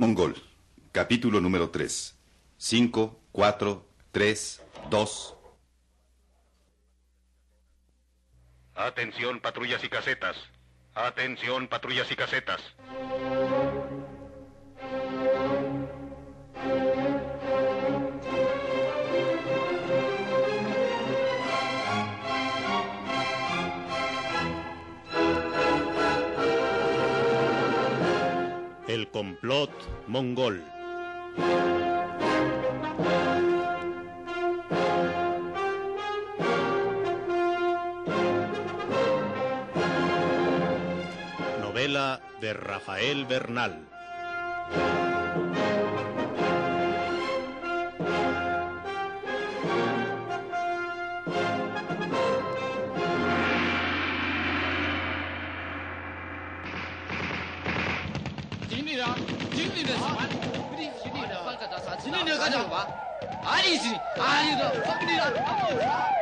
mongol, capítulo número 3. 5, 4, 3, 2. Atención, patrullas y casetas. Atención, patrullas y casetas. Complot mongol. Novela de Rafael Bernal. 진리라 진리를 사만 우리 진리라 살까 다 진리를 가져와 아니지 아니다 성리라 아무사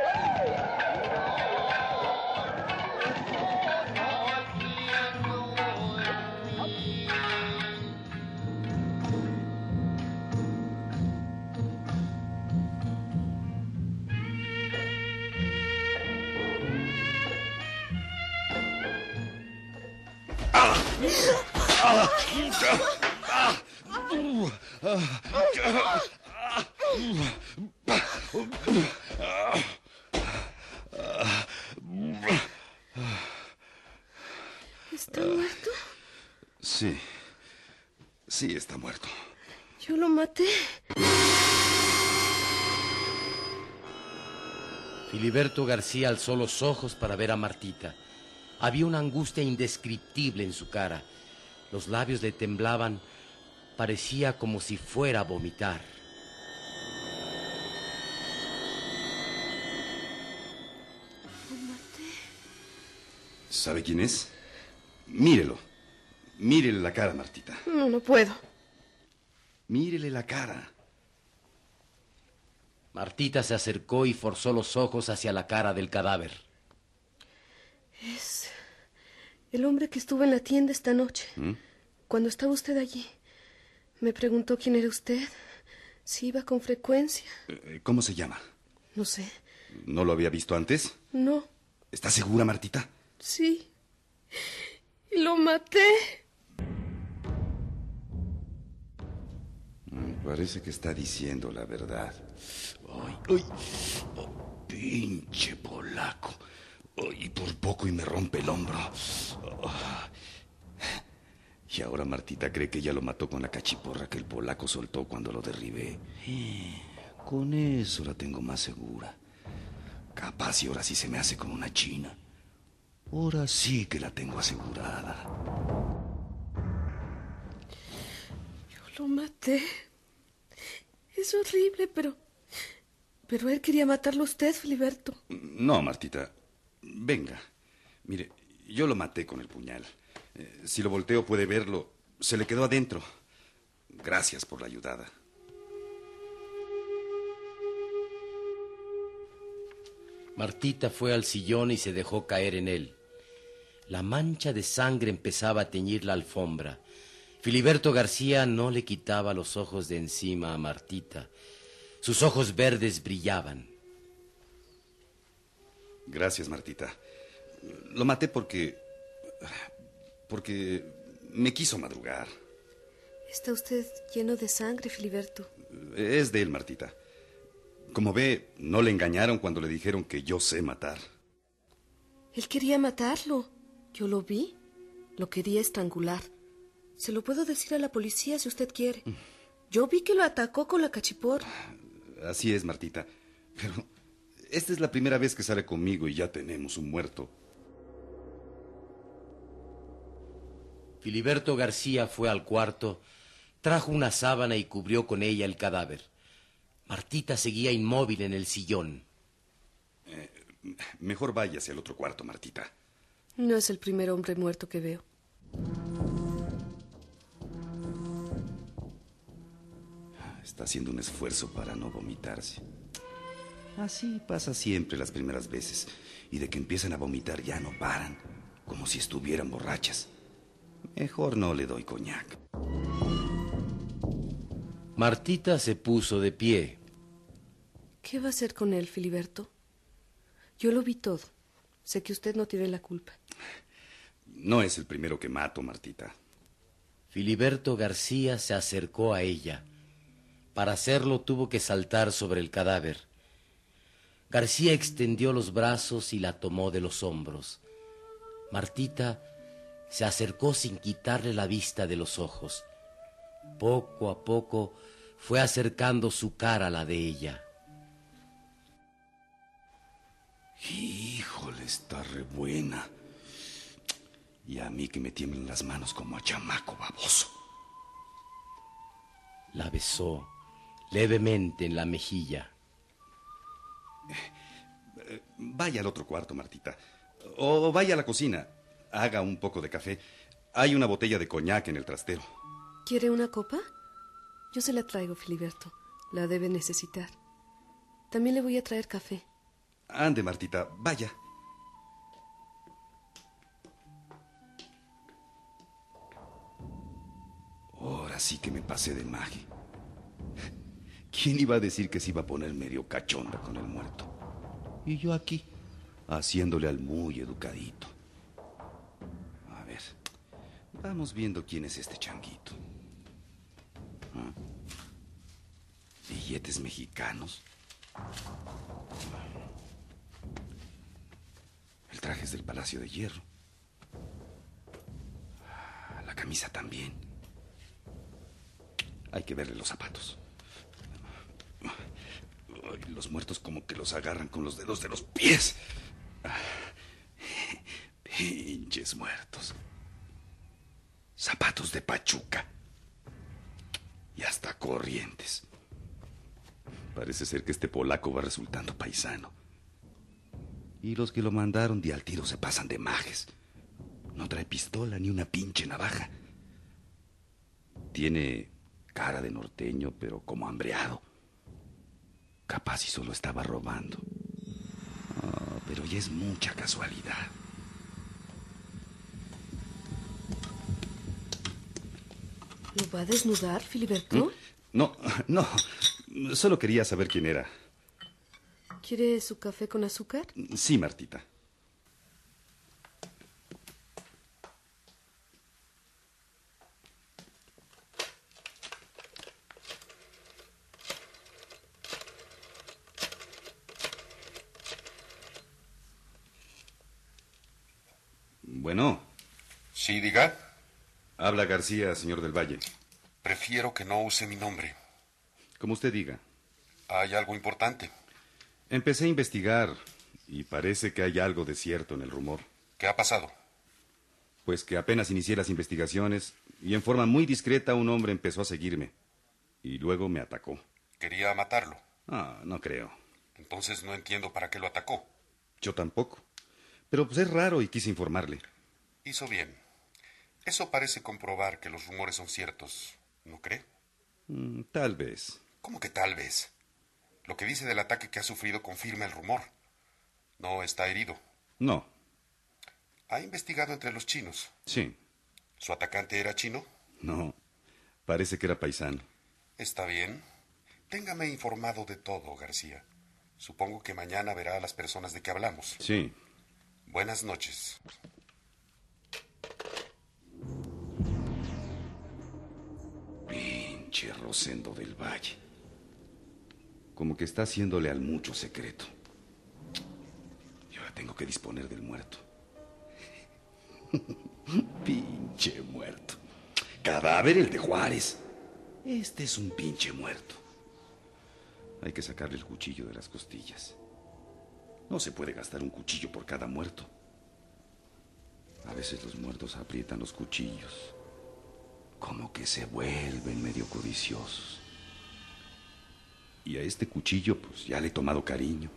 ¿Está muerto? Sí. Sí, está muerto. Yo lo maté. Filiberto García alzó los ojos para ver a Martita. Había una angustia indescriptible en su cara. Los labios le temblaban. Parecía como si fuera a vomitar. ¿Sabe quién es? Mírelo. Mírele la cara, Martita. No, no puedo. Mírele la cara. Martita se acercó y forzó los ojos hacia la cara del cadáver. Es el hombre que estuvo en la tienda esta noche. ¿Mm? Cuando estaba usted allí. Me preguntó quién era usted. Si iba con frecuencia. Eh, ¿Cómo se llama? No sé. ¿No lo había visto antes? No. ¿Está segura, Martita? Sí. Y lo maté. Mm, Parece que está diciendo la verdad. Ay, ay, oh, pinche polaco. Ay, por poco y me rompe el hombro. Ah. Y ahora Martita cree que ella lo mató con la cachiporra que el polaco soltó cuando lo derribé. Eh, Con eso la tengo más segura. Capaz y ahora sí se me hace con una china. Ahora sí que la tengo asegurada. Yo lo maté. Es horrible, pero. Pero él quería matarlo a usted, Filiberto. No, Martita. Venga. Mire, yo lo maté con el puñal. Eh, si lo volteo puede verlo. Se le quedó adentro. Gracias por la ayudada. Martita fue al sillón y se dejó caer en él. La mancha de sangre empezaba a teñir la alfombra. Filiberto García no le quitaba los ojos de encima a Martita. Sus ojos verdes brillaban. Gracias, Martita. Lo maté porque... porque me quiso madrugar. Está usted lleno de sangre, Filiberto. Es de él, Martita. Como ve, no le engañaron cuando le dijeron que yo sé matar. Él quería matarlo. Yo lo vi. Lo quería estrangular. Se lo puedo decir a la policía si usted quiere. Yo vi que lo atacó con la cachipor. Así es, Martita. Pero esta es la primera vez que sale conmigo y ya tenemos un muerto. Filiberto García fue al cuarto, trajo una sábana y cubrió con ella el cadáver. Martita seguía inmóvil en el sillón. Mejor váyase al otro cuarto, Martita. No es el primer hombre muerto que veo. Está haciendo un esfuerzo para no vomitarse. Así pasa siempre las primeras veces. Y de que empiezan a vomitar ya no paran, como si estuvieran borrachas. Mejor no le doy coñac. Martita se puso de pie. ¿Qué va a hacer con él, Filiberto? Yo lo vi todo. Sé que usted no tiene la culpa. No es el primero que mato, Martita. Filiberto García se acercó a ella. Para hacerlo tuvo que saltar sobre el cadáver. García extendió los brazos y la tomó de los hombros. Martita se acercó sin quitarle la vista de los ojos. Poco a poco fue acercando su cara a la de ella. Híjole, está re buena. Y a mí que me tiemblen las manos como a chamaco baboso. La besó levemente en la mejilla. Vaya al otro cuarto, Martita. O vaya a la cocina. Haga un poco de café. Hay una botella de coñac en el trastero. ¿Quiere una copa? Yo se la traigo, Filiberto. La debe necesitar. También le voy a traer café. Ande, Martita, vaya. Ahora sí que me pasé de magia. ¿Quién iba a decir que se iba a poner medio cachonda con el muerto? Y yo aquí, haciéndole al muy educadito. Vamos viendo quién es este changuito. ¿Ah? Billetes mexicanos. El traje es del Palacio de Hierro. La camisa también. Hay que verle los zapatos. Los muertos como que los agarran con los dedos de los pies. Pinches muertos. Zapatos de pachuca. Y hasta corrientes. Parece ser que este polaco va resultando paisano. Y los que lo mandaron de al tiro se pasan de majes. No trae pistola ni una pinche navaja. Tiene cara de norteño, pero como hambreado. Capaz y solo estaba robando. Ah, pero ya es mucha casualidad. ¿Lo va a desnudar, Filiberto? No, no. Solo quería saber quién era. ¿Quiere su café con azúcar? Sí, Martita. Bueno, Sí, diga. Habla García, señor del Valle. Prefiero que no use mi nombre. Como usted diga. Hay algo importante. Empecé a investigar y parece que hay algo de cierto en el rumor. ¿Qué ha pasado? Pues que apenas inicié las investigaciones y en forma muy discreta un hombre empezó a seguirme y luego me atacó. Quería matarlo. Ah, no creo. Entonces no entiendo para qué lo atacó. Yo tampoco. Pero pues es raro y quise informarle. Hizo bien. Eso parece comprobar que los rumores son ciertos. ¿No cree? Mm, tal vez. ¿Cómo que tal vez? Lo que dice del ataque que ha sufrido confirma el rumor. No está herido. No. Ha investigado entre los chinos. Sí. ¿Su atacante era chino? No. Parece que era paisano. Está bien. Téngame informado de todo, García. Supongo que mañana verá a las personas de que hablamos. Sí. Buenas noches. Pinche Rosendo del Valle. Como que está haciéndole al mucho secreto. Y ahora tengo que disponer del muerto. pinche muerto. Cadáver el de Juárez. Este es un pinche muerto. Hay que sacarle el cuchillo de las costillas. No se puede gastar un cuchillo por cada muerto. A veces los muertos aprietan los cuchillos. Como que se vuelven medio codiciosos. Y a este cuchillo, pues ya le he tomado cariño.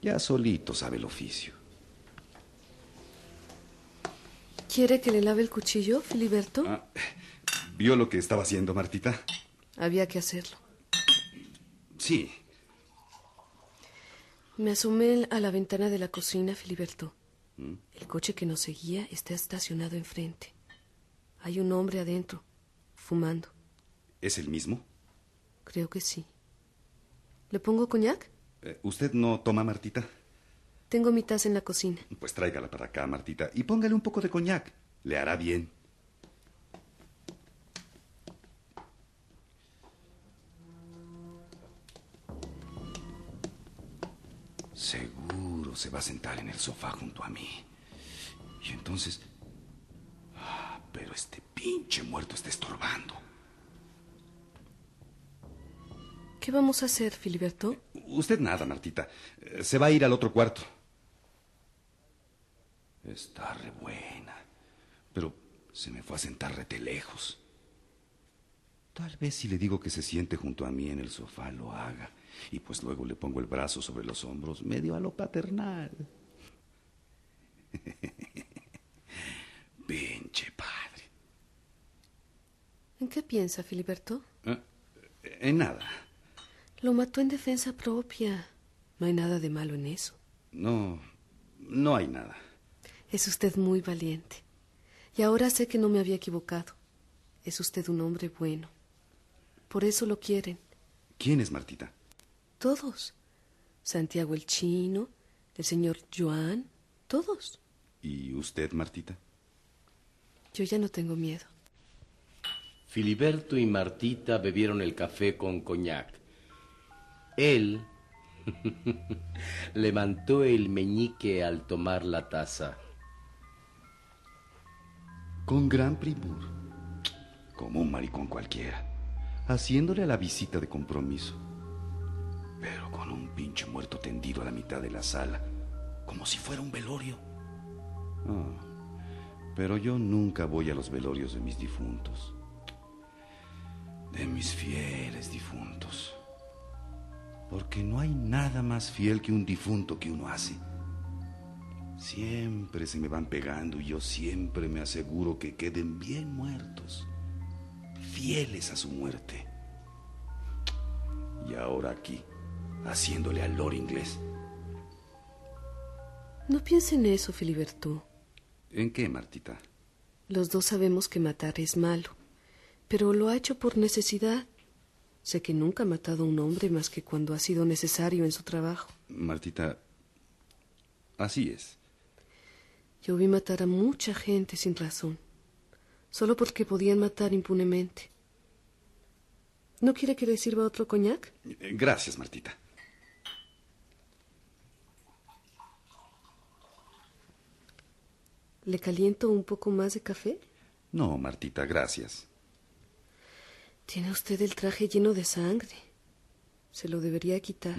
Ya solito sabe el oficio. ¿Quiere que le lave el cuchillo, Filiberto? Ah, ¿Vio lo que estaba haciendo, Martita? Había que hacerlo. Sí. Me asomé a la ventana de la cocina, Filiberto. El coche que nos seguía está estacionado enfrente. Hay un hombre adentro, fumando. ¿Es el mismo? Creo que sí. ¿Le pongo coñac? Eh, ¿Usted no toma, Martita? Tengo mi taza en la cocina. Pues tráigala para acá, Martita, y póngale un poco de coñac. Le hará bien. Seguro se va a sentar en el sofá junto a mí. Y entonces... Pero este pinche muerto está estorbando. ¿Qué vamos a hacer, Filiberto? Usted nada, Martita. Eh, Se va a ir al otro cuarto. Está re buena. Pero se me fue a sentar rete lejos. Tal vez si le digo que se siente junto a mí en el sofá lo haga. Y pues luego le pongo el brazo sobre los hombros, medio a lo paternal. Padre. ¿En qué piensa, Filiberto? Eh, En nada. Lo mató en defensa propia. No hay nada de malo en eso. No, no hay nada. Es usted muy valiente. Y ahora sé que no me había equivocado. Es usted un hombre bueno. Por eso lo quieren. ¿Quién es Martita? Todos. Santiago el Chino, el señor Joan, todos. ¿Y usted, Martita? Yo ya no tengo miedo. Filiberto y Martita bebieron el café con coñac. Él levantó el meñique al tomar la taza. Con gran primor. Como un maricón cualquiera. Haciéndole a la visita de compromiso. Pero con un pinche muerto tendido a la mitad de la sala. Como si fuera un velorio. Ah, pero yo nunca voy a los velorios de mis difuntos. De mis fieles difuntos. Porque no hay nada más fiel que un difunto que uno hace. Siempre se me van pegando y yo siempre me aseguro que queden bien muertos, fieles a su muerte. Y ahora aquí, haciéndole al lord inglés. No piense en eso, Filiberto. ¿En qué, Martita? Los dos sabemos que matar es malo, pero lo ha hecho por necesidad. Sé que nunca ha matado a un hombre más que cuando ha sido necesario en su trabajo. Martita, así es. Yo vi matar a mucha gente sin razón, solo porque podían matar impunemente. ¿No quiere que le sirva otro coñac? Eh, Gracias, Martita. ¿Le caliento un poco más de café? No, Martita, gracias. Tiene usted el traje lleno de sangre. Se lo debería quitar.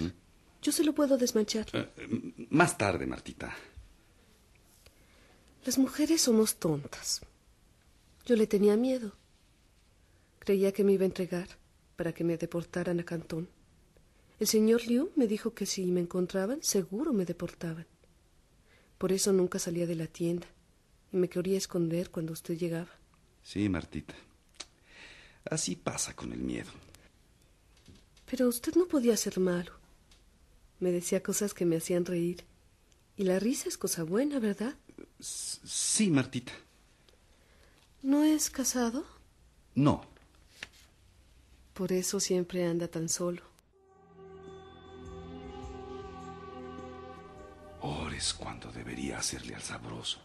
Yo se lo puedo desmanchar. Eh, más tarde, Martita. Las mujeres somos tontas. Yo le tenía miedo. Creía que me iba a entregar para que me deportaran a Cantón. El señor Liu me dijo que si me encontraban, seguro me deportaban. Por eso nunca salía de la tienda y me quería esconder cuando usted llegaba. Sí, Martita. Así pasa con el miedo. Pero usted no podía ser malo. Me decía cosas que me hacían reír. Y la risa es cosa buena, ¿verdad? S- Sí, Martita. ¿No es casado? No. Por eso siempre anda tan solo. Ahora es cuando debería hacerle al sabroso.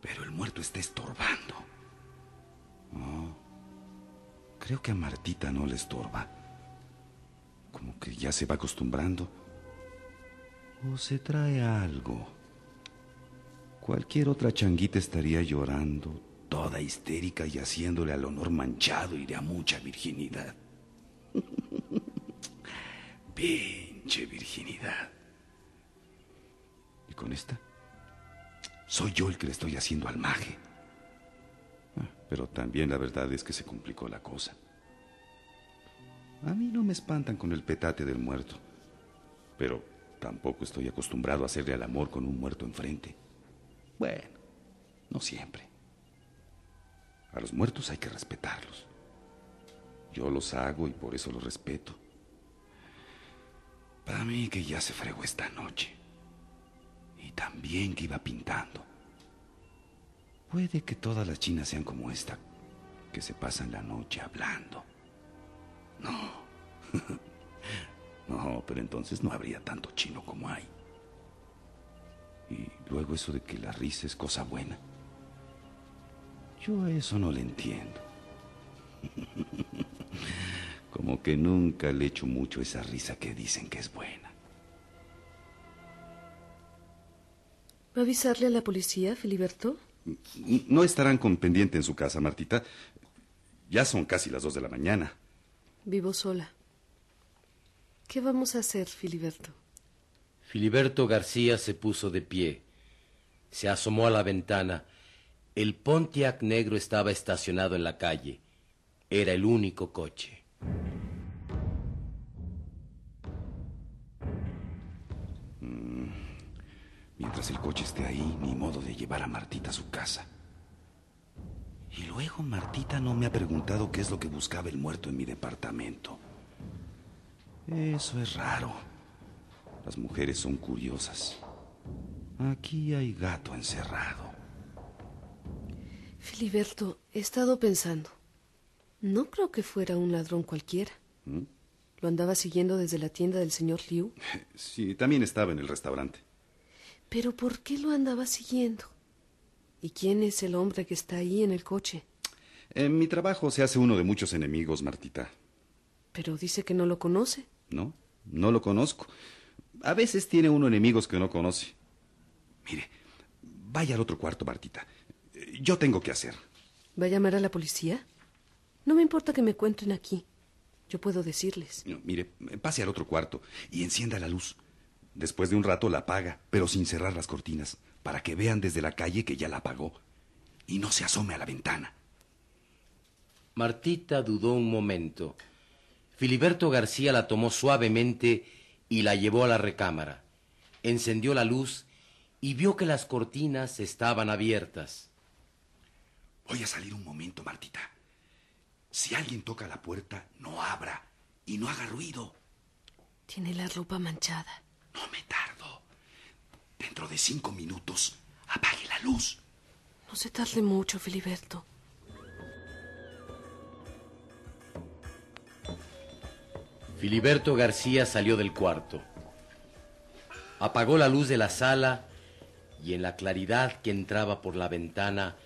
Pero el muerto está estorbando. No. Creo que a Martita no le estorba. Como que ya se va acostumbrando. O se trae algo. Cualquier otra changuita estaría llorando, toda histérica y haciéndole al honor manchado y de a mucha virginidad. Pinche virginidad. ¿Y con esta? Soy yo el que le estoy haciendo al maje. Pero también la verdad es que se complicó la cosa. A mí no me espantan con el petate del muerto. Pero tampoco estoy acostumbrado a hacerle al amor con un muerto enfrente. Bueno, no siempre. A los muertos hay que respetarlos. Yo los hago y por eso los respeto. Para mí que ya se fregó esta noche. Y también que iba pintando. Puede que todas las chinas sean como esta, que se pasan la noche hablando, No. no, pero entonces no habría tanto chino como hay. Y luego eso de que la risa es cosa buena. Yo a eso no le entiendo. Como que nunca le echo mucho esa risa que dicen que es buena. ¿Va a avisarle a la policía, Filiberto? No estarán con pendiente en su casa, Martita. Ya son casi las dos de la mañana. Vivo sola. ¿Qué vamos a hacer, Filiberto? Filiberto García se puso de pie. Se asomó a la ventana. El Pontiac negro estaba estacionado en la calle. Era el único coche. Mientras el coche esté ahí, ni modo de llevar a Martita a su casa. Y luego Martita no me ha preguntado qué es lo que buscaba el muerto en mi departamento. Eso es raro. Las mujeres son curiosas. Aquí hay gato encerrado. Filiberto, he estado pensando. No creo que fuera un ladrón cualquiera. ¿Mm? ¿Lo andaba siguiendo desde la tienda del señor Liu? Sí, también estaba en el restaurante. ¿Pero por qué lo andaba siguiendo? ¿Y quién es el hombre que está ahí en el coche? En mi trabajo se hace uno de muchos enemigos, Martita. Pero dice que no lo conoce. No, no lo conozco. A veces tiene uno enemigos que no conoce. Mire, vaya al otro cuarto, Martita. Yo tengo que hacer. ¿Va a llamar a la policía? No me importa que me encuentren aquí. Yo puedo decirles. No, mire, pase al otro cuarto y encienda la luz. Después de un rato la apaga, pero sin cerrar las cortinas, para que vean desde la calle que ya la apagó. Y no se asome a la ventana. Martita dudó un momento. Filiberto García la tomó suavemente y la llevó a la recámara. Encendió la luz y vio que las cortinas estaban abiertas. Voy a salir un momento, Martita. Si alguien toca la puerta, no abra y no haga ruido. Tiene la ropa manchada. No me tardo. Dentro de cinco minutos, apague la luz. No se tarde mucho, Filiberto. Filiberto García salió del cuarto. Apagó la luz de la sala y en la claridad que entraba por la ventana,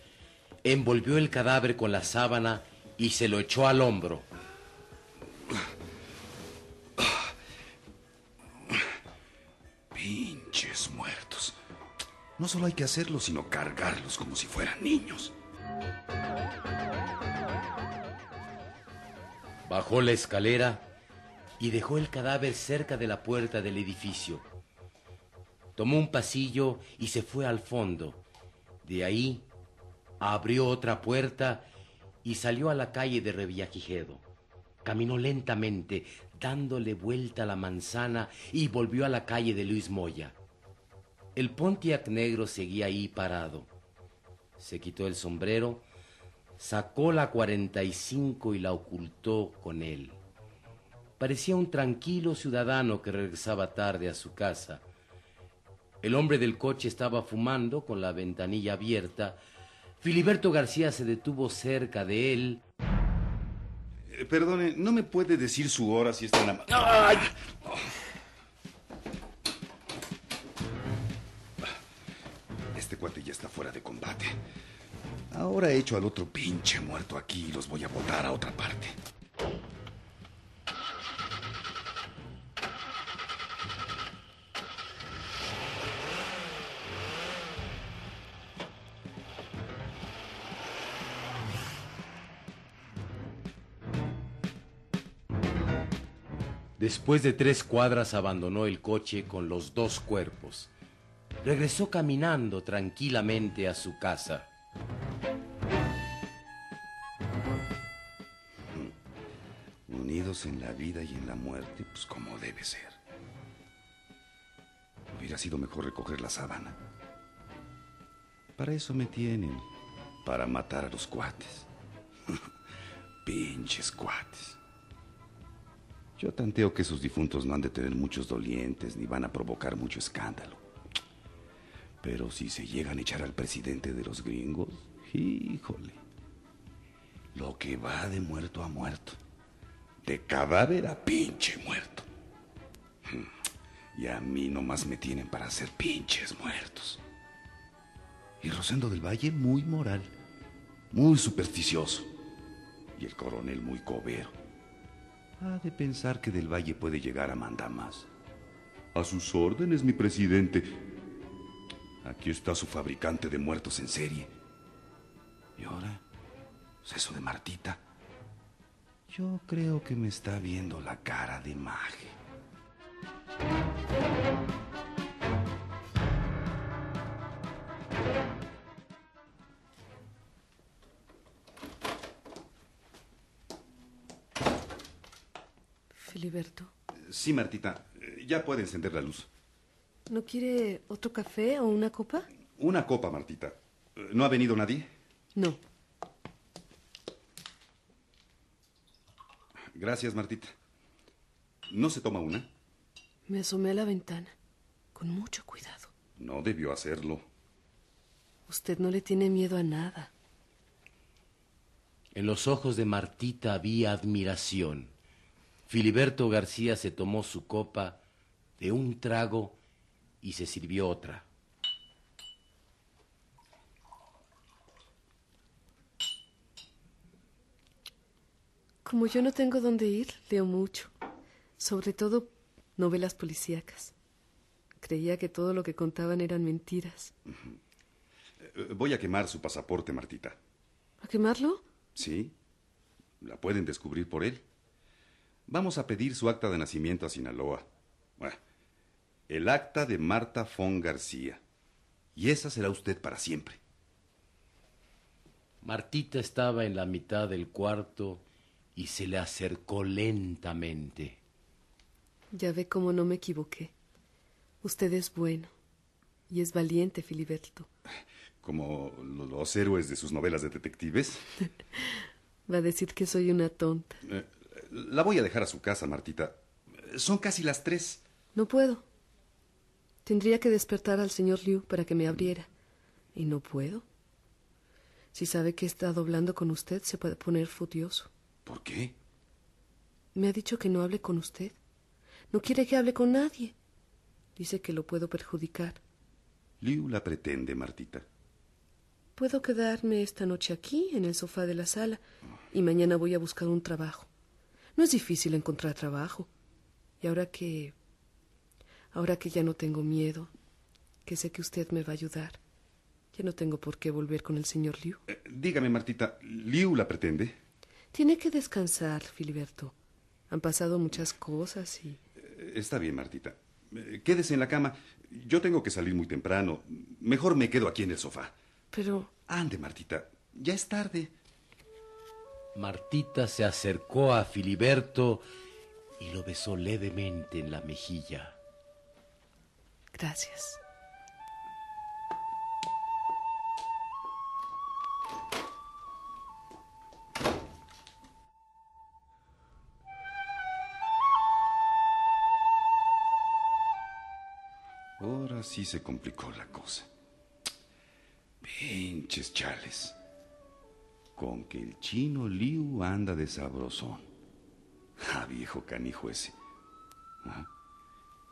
envolvió el cadáver con la sábana y se lo echó al hombro. Muertos. No solo hay que hacerlo, sino cargarlos como si fueran niños. Bajó la escalera y dejó el cadáver cerca de la puerta del edificio. Tomó un pasillo y se fue al fondo. De ahí abrió otra puerta y salió a la calle de Revillagigedo. Caminó lentamente, dándole vuelta a la manzana y volvió a la calle de Luis Moya. El Pontiac negro seguía ahí parado. Se quitó el sombrero, sacó la 45 y la ocultó con él. Parecía un tranquilo ciudadano que regresaba tarde a su casa. El hombre del coche estaba fumando con la ventanilla abierta. Filiberto García se detuvo cerca de él. Eh, perdone, ¿no me puede decir su hora si está en la... ¡Ay! Cuate ya está fuera de combate. Ahora he hecho al otro pinche muerto aquí y los voy a botar a otra parte. Después de tres cuadras abandonó el coche con los dos cuerpos. Regresó caminando tranquilamente a su casa. Unidos en la vida y en la muerte, pues como debe ser. Hubiera sido mejor recoger la sábana. Para eso me tienen, para matar a los cuates. Pinches cuates. Yo tanteo que esos difuntos no han de tener muchos dolientes ni van a provocar mucho escándalo. Pero si se llegan a echar al presidente de los gringos, híjole. Lo que va de muerto a muerto. De cadáver a pinche muerto. Y a mí nomás me tienen para hacer pinches muertos. Y Rosendo del Valle muy moral, muy supersticioso. Y el coronel muy cobero. Ha de pensar que del Valle puede llegar a mandar más. A sus órdenes, mi presidente. Aquí está su fabricante de muertos en serie. Y ahora, ¿es eso de Martita? Yo creo que me está viendo la cara de maje. Filiberto, Sí, Martita, eh, ya puede encender la luz. ¿No quiere otro café o una copa? Una copa, Martita. ¿No ha venido nadie? No. Gracias, Martita. ¿No se toma una? Me asomé a la ventana, con mucho cuidado. No debió hacerlo. Usted no le tiene miedo a nada. En los ojos de Martita había admiración. Filiberto García se tomó su copa de un trago y se sirvió otra. Como yo no tengo dónde ir, leo mucho. Sobre todo novelas policíacas. Creía que todo lo que contaban eran mentiras. Voy a quemar su pasaporte, Martita. ¿A quemarlo? ¿Sí? La pueden descubrir por él. Vamos a pedir su acta de nacimiento a Sinaloa. Bueno, el acta de Marta Fon García. Y esa será usted para siempre. Martita estaba en la mitad del cuarto y se le acercó lentamente. Ya ve cómo no me equivoqué. Usted es bueno. Y es valiente, Filiberto. Como lo- los héroes de sus novelas de detectives. Va a decir que soy una tonta. Eh, la voy a dejar a su casa, Martita. Son casi las tres. No puedo. Tendría que despertar al señor Liu para que me abriera. Y no puedo. Si sabe que he estado hablando con usted, se puede poner furioso. ¿Por qué? Me ha dicho que no hable con usted. No quiere que hable con nadie. Dice que lo puedo perjudicar. Liu la pretende, Martita. Puedo quedarme esta noche aquí, en el sofá de la sala, y mañana voy a buscar un trabajo. No es difícil encontrar trabajo. Y ahora que... Ahora que ya no tengo miedo, que sé que usted me va a ayudar, ya no tengo por qué volver con el señor Liu. Eh, dígame, Martita, ¿Liu la pretende? Tiene que descansar, Filiberto. Han pasado muchas cosas y... Eh, Está bien, Martita. Eh, Quédese en la cama. Yo tengo que salir muy temprano. Mejor me quedo aquí en el sofá. Pero... Ande, Martita. Ya es tarde. Martita se acercó a Filiberto y lo besó levemente en la mejilla. Gracias. Ahora sí se complicó la cosa. Pinches chales. Con que el chino Liu anda de sabrosón. Ah, viejo canijo ese. Ah,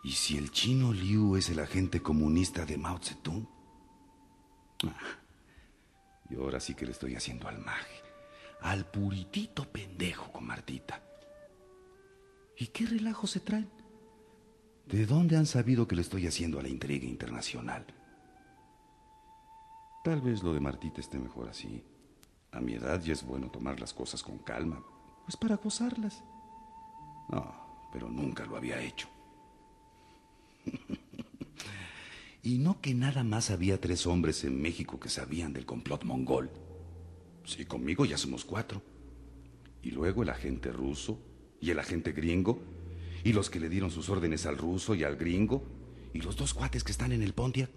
¿Y si el chino Liu es el agente comunista de Mao Zedong? Ah, y ahora sí que le estoy haciendo al maje. Al puritito pendejo con Martita. ¿Y qué relajo se traen? ¿De dónde han sabido que le estoy haciendo a la intriga internacional? Tal vez lo de Martita esté mejor así. A mi edad ya es bueno tomar las cosas con calma, pues para gozarlas. No, pero nunca lo había hecho. Y no que nada más había tres hombres en México que sabían del complot mongol. Sí, conmigo ya somos cuatro. Y luego el agente ruso y el agente gringo y los que le dieron sus órdenes al ruso y al gringo y los dos cuates que están en el Pontiac.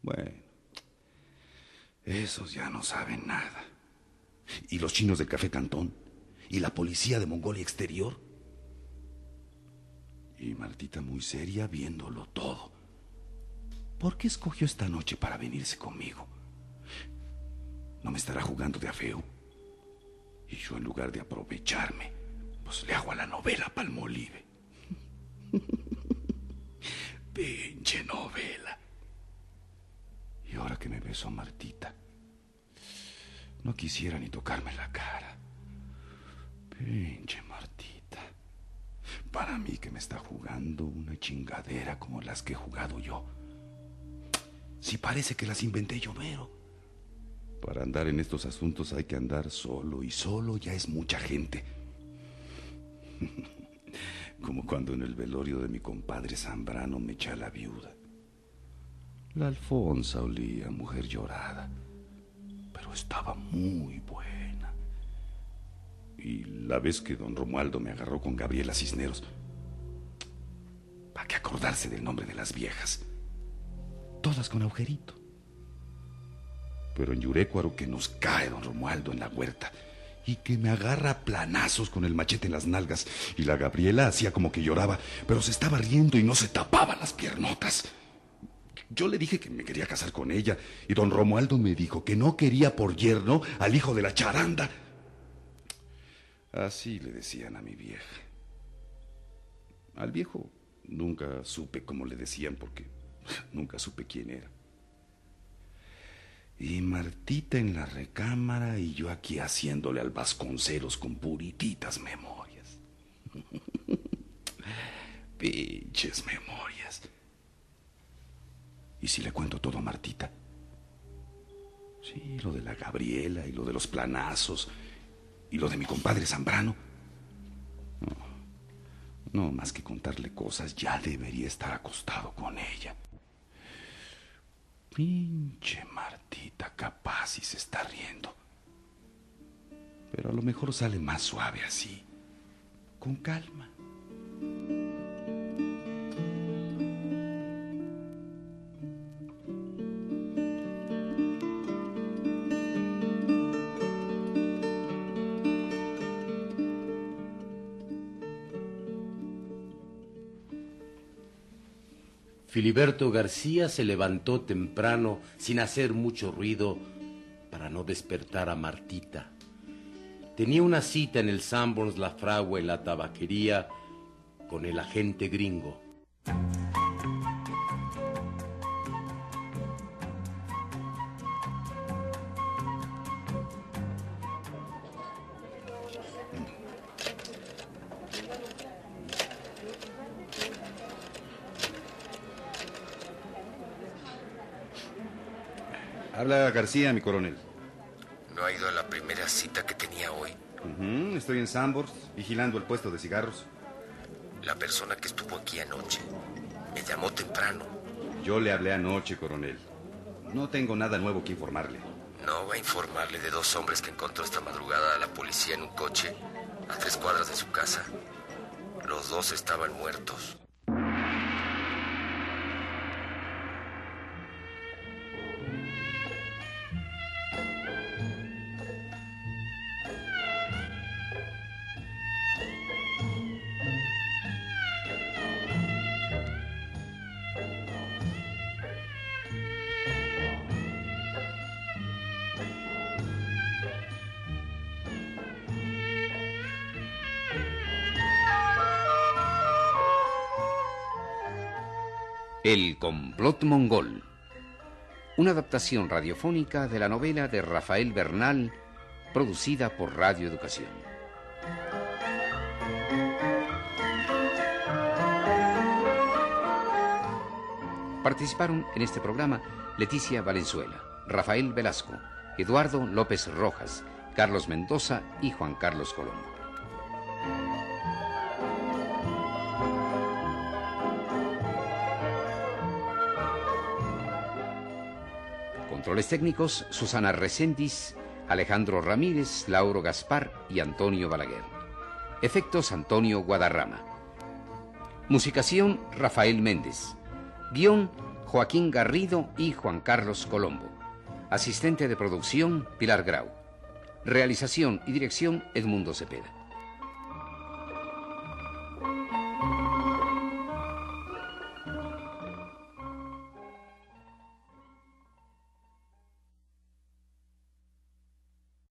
Bueno, esos ya no saben nada. Y los chinos del Café Cantón y la policía de Mongolia Exterior. Y Martita muy seria viéndolo todo. ¿Por qué escogió esta noche para venirse conmigo? ¿No me estará jugando de a feo? Y yo en lugar de aprovecharme, Pues le hago a la novela Palmolive. Pinche novela. Y ahora que me beso a Martita, no quisiera ni tocarme la cara. Pinche Martita. Para mí que me está jugando una chingadera como las que he jugado yo. Si parece que las inventé yo, veo. Para andar en estos asuntos hay que andar solo y solo ya es mucha gente. Como cuando en el velorio de mi compadre Zambrano me echa la viuda. La Alfonsa olía mujer llorada, pero estaba muy buena. Y la vez que don Romualdo me agarró con Gabriela Cisneros, ¿para qué acordarse del nombre de las viejas? Todas con agujerito. Pero en Yurecuaro que nos cae don Romualdo en la huerta y que me agarra planazos con el machete en las nalgas. Y la Gabriela hacía como que lloraba, pero se estaba riendo y no se tapaba las piernotas. Yo le dije que me quería casar con ella y don Romualdo me dijo que no quería por yerno al hijo de la charanda. Así le decían a mi vieja. Al viejo nunca supe cómo le decían porque nunca supe quién era. Y Martita en la recámara y yo aquí haciéndole al Vasconcelos con purititas memorias. Pinches memorias. ¿Y si le cuento todo a Martita? Sí, lo de la Gabriela y lo de los planazos y lo de mi compadre Zambrano. No, no más que contarle cosas, ya debería estar acostado con ella. Pinche Martita, capaz y se está riendo. Pero a lo mejor sale más suave así, con calma. Filiberto García se levantó temprano sin hacer mucho ruido para no despertar a Martita. Tenía una cita en el Sanborns La Fragua en la tabaquería con el agente gringo. García, mi coronel. ¿No ha ido a la primera cita que tenía hoy? Estoy en Sambors, vigilando el puesto de cigarros. La persona que estuvo aquí anoche me llamó temprano. Yo le hablé anoche, coronel. No tengo nada nuevo que informarle. ¿No va a informarle de dos hombres que encontró esta madrugada a la policía en un coche a tres cuadras de su casa? Los dos estaban muertos. El complot mongol. Una adaptación radiofónica de la novela de Rafael Bernal, producida por Radio Educación. Participaron en este programa Leticia Valenzuela, Rafael Velasco, Eduardo López Rojas, Carlos Mendoza y Juan Carlos Colombo. Controles técnicos, Susana Recendis, Alejandro Ramírez, Lauro Gaspar y Antonio Balaguer. Efectos Antonio Guadarrama. Musicación Rafael Méndez. Guión Joaquín Garrido y Juan Carlos Colombo. Asistente de producción Pilar Grau. Realización y dirección Edmundo Cepeda.